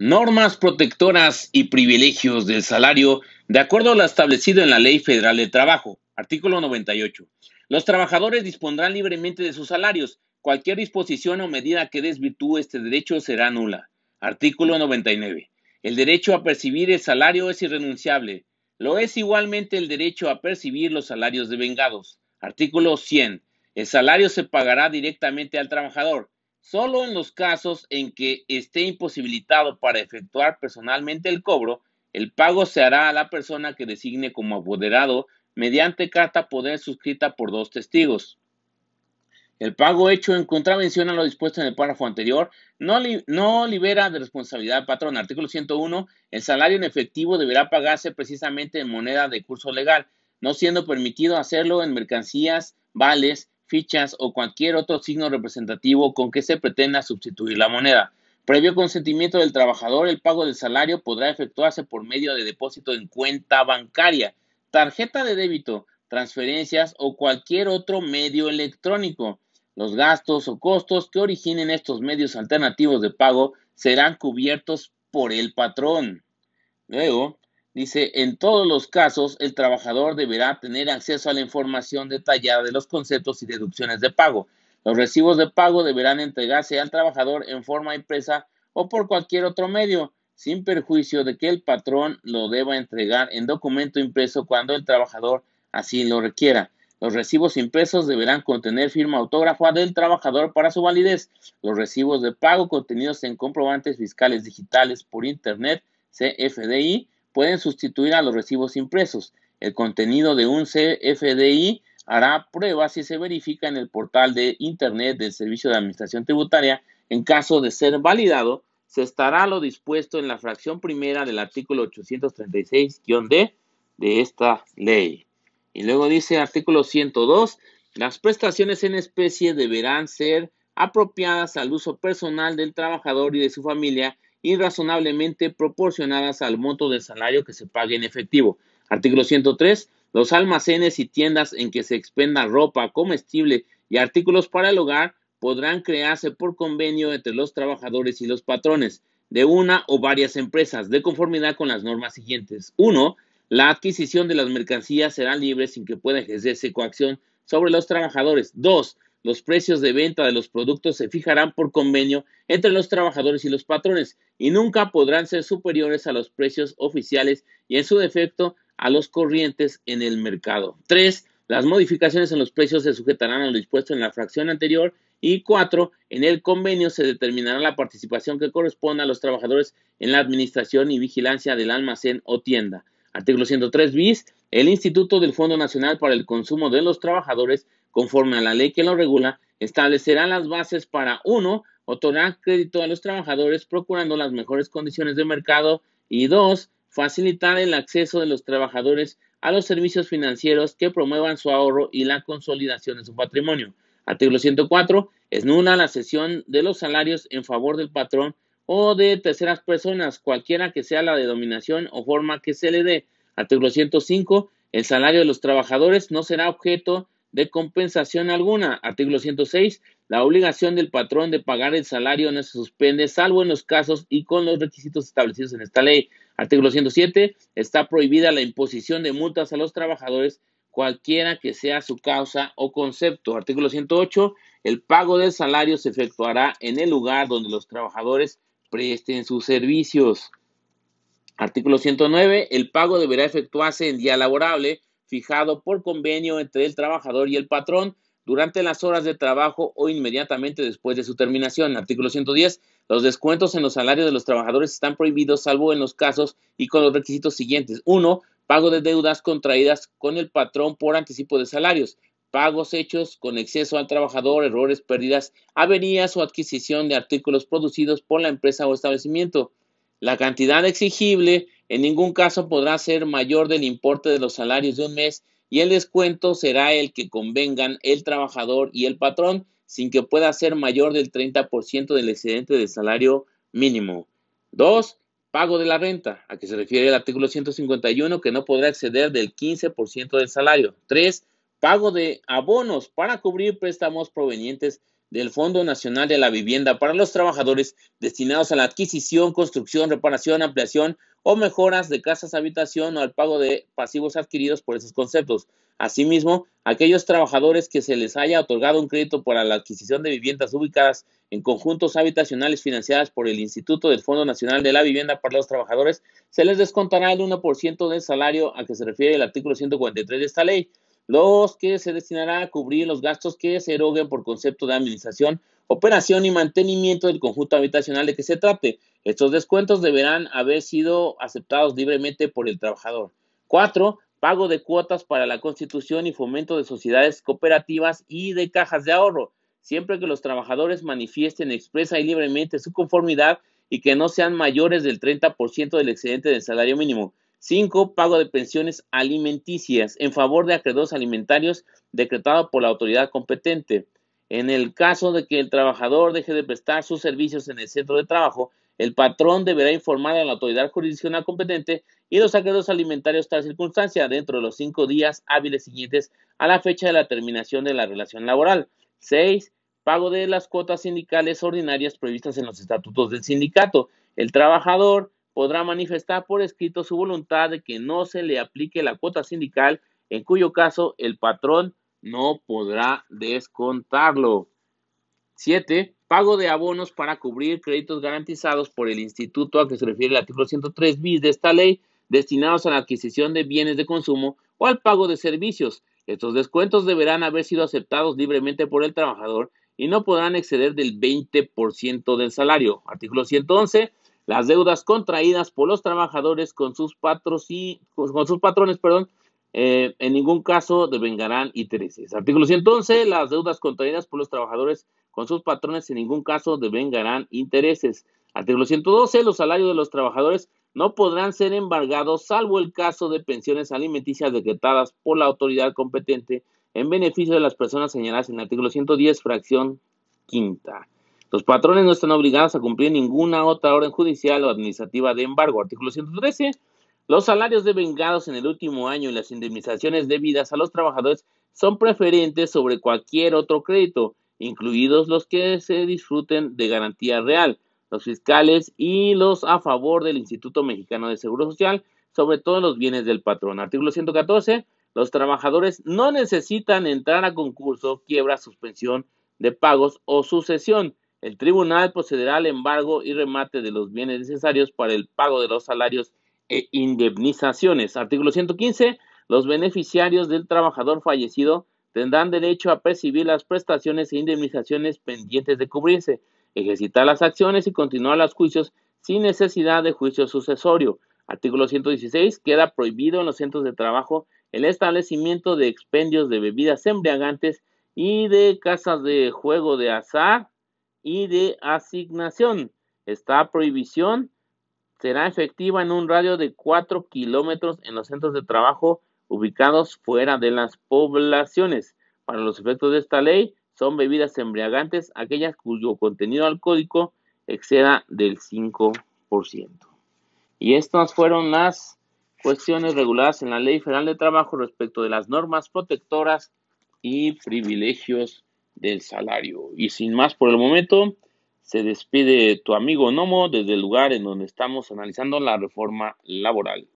Normas protectoras y privilegios del salario de acuerdo a lo establecido en la Ley Federal de Trabajo. Artículo 98. Los trabajadores dispondrán libremente de sus salarios. Cualquier disposición o medida que desvirtúe este derecho será nula. Artículo 99. El derecho a percibir el salario es irrenunciable. Lo es igualmente el derecho a percibir los salarios de vengados. Artículo 100. El salario se pagará directamente al trabajador. Solo en los casos en que esté imposibilitado para efectuar personalmente el cobro, el pago se hará a la persona que designe como apoderado mediante carta poder suscrita por dos testigos. El pago hecho en contravención a lo dispuesto en el párrafo anterior no, libera de responsabilidad al patrón. Artículo 101. El salario en efectivo deberá pagarse precisamente en moneda de curso legal, no siendo permitido hacerlo en mercancías, vales, fichas o cualquier otro signo representativo con que se pretenda sustituir la moneda. Previo consentimiento del trabajador, el pago del salario podrá efectuarse por medio de depósito en cuenta bancaria tarjeta de débito, transferencias o cualquier otro medio electrónico. Los gastos o costos que originen estos medios alternativos de pago serán cubiertos por el patrón. Luego, dice, en todos los casos, el trabajador deberá tener acceso a la información detallada de los conceptos y deducciones de pago. Los recibos de pago deberán entregarse al trabajador en forma impresa o por cualquier otro medio sin perjuicio de que el patrón lo deba entregar en documento impreso cuando el trabajador así lo requiera. Los recibos impresos deberán contener firma autógrafa del trabajador para su validez. Los recibos de pago contenidos en comprobantes fiscales digitales por Internet, CFDI, pueden sustituir a los recibos impresos. El contenido de un CFDI hará prueba si se verifica en el portal de Internet del Servicio de Administración Tributaria en caso de ser validado se estará lo dispuesto en la fracción primera del artículo 836-D de esta ley. Y luego dice artículo 102, las prestaciones en especie deberán ser apropiadas al uso personal del trabajador y de su familia y razonablemente proporcionadas al monto del salario que se pague en efectivo. Artículo 103. Los almacenes y tiendas en que se expenda ropa comestible y artículos para el hogar podrán crearse por convenio entre los trabajadores y los patrones de una o varias empresas, de conformidad con las normas siguientes. 1. La adquisición de las mercancías será libre sin que pueda ejercerse coacción sobre los trabajadores. 2. Los precios de venta de los productos se fijarán por convenio entre los trabajadores y los patrones y nunca podrán ser superiores a los precios oficiales y en su defecto a los corrientes en el mercado. 3. Las modificaciones en los precios se sujetarán a lo dispuesto en la fracción anterior y cuatro, en el convenio se determinará la participación que corresponda a los trabajadores en la administración y vigilancia del almacén o tienda. Artículo 103 bis. El Instituto del Fondo Nacional para el Consumo de los Trabajadores, conforme a la ley que lo regula, establecerá las bases para uno, Otorgar crédito a los trabajadores procurando las mejores condiciones de mercado y dos, Facilitar el acceso de los trabajadores a los servicios financieros que promuevan su ahorro y la consolidación de su patrimonio. Artículo 104. Es nula la cesión de los salarios en favor del patrón o de terceras personas, cualquiera que sea la denominación o forma que se le dé. Artículo 105. El salario de los trabajadores no será objeto de compensación alguna. Artículo 106. La obligación del patrón de pagar el salario no se suspende, salvo en los casos y con los requisitos establecidos en esta ley. Artículo 107. Está prohibida la imposición de multas a los trabajadores cualquiera que sea su causa o concepto. Artículo 108. El pago del salario se efectuará en el lugar donde los trabajadores presten sus servicios. Artículo 109. El pago deberá efectuarse en día laborable fijado por convenio entre el trabajador y el patrón durante las horas de trabajo o inmediatamente después de su terminación. Artículo 110. Los descuentos en los salarios de los trabajadores están prohibidos salvo en los casos y con los requisitos siguientes. 1 pago de deudas contraídas con el patrón por anticipo de salarios, pagos hechos con exceso al trabajador, errores, pérdidas, averías o adquisición de artículos producidos por la empresa o establecimiento. La cantidad exigible en ningún caso podrá ser mayor del importe de los salarios de un mes y el descuento será el que convengan el trabajador y el patrón sin que pueda ser mayor del 30% del excedente del salario mínimo. 2. Pago de la renta, a que se refiere el artículo 151, que no podrá exceder del 15% del salario. 3. Pago de abonos para cubrir préstamos provenientes del Fondo Nacional de la Vivienda para los trabajadores destinados a la adquisición, construcción, reparación, ampliación o mejoras de casas habitación o al pago de pasivos adquiridos por esos conceptos. Asimismo, aquellos trabajadores que se les haya otorgado un crédito para la adquisición de viviendas ubicadas en conjuntos habitacionales financiadas por el Instituto del Fondo Nacional de la Vivienda para los Trabajadores, se les descontará el 1% del salario a que se refiere el artículo 143 de esta ley los que se destinará a cubrir los gastos que se eroguen por concepto de administración, operación y mantenimiento del conjunto habitacional de que se trate. Estos descuentos deberán haber sido aceptados libremente por el trabajador. 4. Pago de cuotas para la constitución y fomento de sociedades cooperativas y de cajas de ahorro, siempre que los trabajadores manifiesten expresa y libremente su conformidad y que no sean mayores del 30% del excedente del salario mínimo. 5. Pago de pensiones alimenticias en favor de acreedores alimentarios decretado por la autoridad competente. En el caso de que el trabajador deje de prestar sus servicios en el centro de trabajo, el patrón deberá informar a la autoridad jurisdiccional competente y los acreedores alimentarios tal circunstancia dentro de los cinco días hábiles siguientes a la fecha de la terminación de la relación laboral. 6. Pago de las cuotas sindicales ordinarias previstas en los estatutos del sindicato. El trabajador podrá manifestar por escrito su voluntad de que no se le aplique la cuota sindical, en cuyo caso el patrón no podrá descontarlo. 7. Pago de abonos para cubrir créditos garantizados por el instituto a que se refiere el artículo 103 bis de esta ley, destinados a la adquisición de bienes de consumo o al pago de servicios. Estos descuentos deberán haber sido aceptados libremente por el trabajador y no podrán exceder del 20% del salario. Artículo 111 las deudas contraídas por los trabajadores con sus, con sus patrones perdón, eh, en ningún caso devengarán intereses. Artículo 111. Las deudas contraídas por los trabajadores con sus patrones en ningún caso devengarán intereses. Artículo 112. Los salarios de los trabajadores no podrán ser embargados salvo el caso de pensiones alimenticias decretadas por la autoridad competente en beneficio de las personas señaladas en el artículo 110, fracción quinta. Los patrones no están obligados a cumplir ninguna otra orden judicial o administrativa de embargo. Artículo 113. Los salarios devengados en el último año y las indemnizaciones debidas a los trabajadores son preferentes sobre cualquier otro crédito, incluidos los que se disfruten de garantía real, los fiscales y los a favor del Instituto Mexicano de Seguro Social, sobre todo los bienes del patrón. Artículo 114. Los trabajadores no necesitan entrar a concurso, quiebra, suspensión de pagos o sucesión el tribunal procederá al embargo y remate de los bienes necesarios para el pago de los salarios e indemnizaciones. Artículo 115. Los beneficiarios del trabajador fallecido tendrán derecho a percibir las prestaciones e indemnizaciones pendientes de cubrirse, ejercitar las acciones y continuar los juicios sin necesidad de juicio sucesorio. Artículo 116. Queda prohibido en los centros de trabajo el establecimiento de expendios de bebidas embriagantes y de casas de juego de azar y de asignación. Esta prohibición será efectiva en un radio de 4 kilómetros en los centros de trabajo ubicados fuera de las poblaciones. Para los efectos de esta ley, son bebidas embriagantes aquellas cuyo contenido alcohólico exceda del 5%. Y estas fueron las cuestiones reguladas en la Ley Federal de Trabajo respecto de las normas protectoras y privilegios del salario. Y sin más por el momento, se despide tu amigo Nomo desde el lugar en donde estamos analizando la reforma laboral.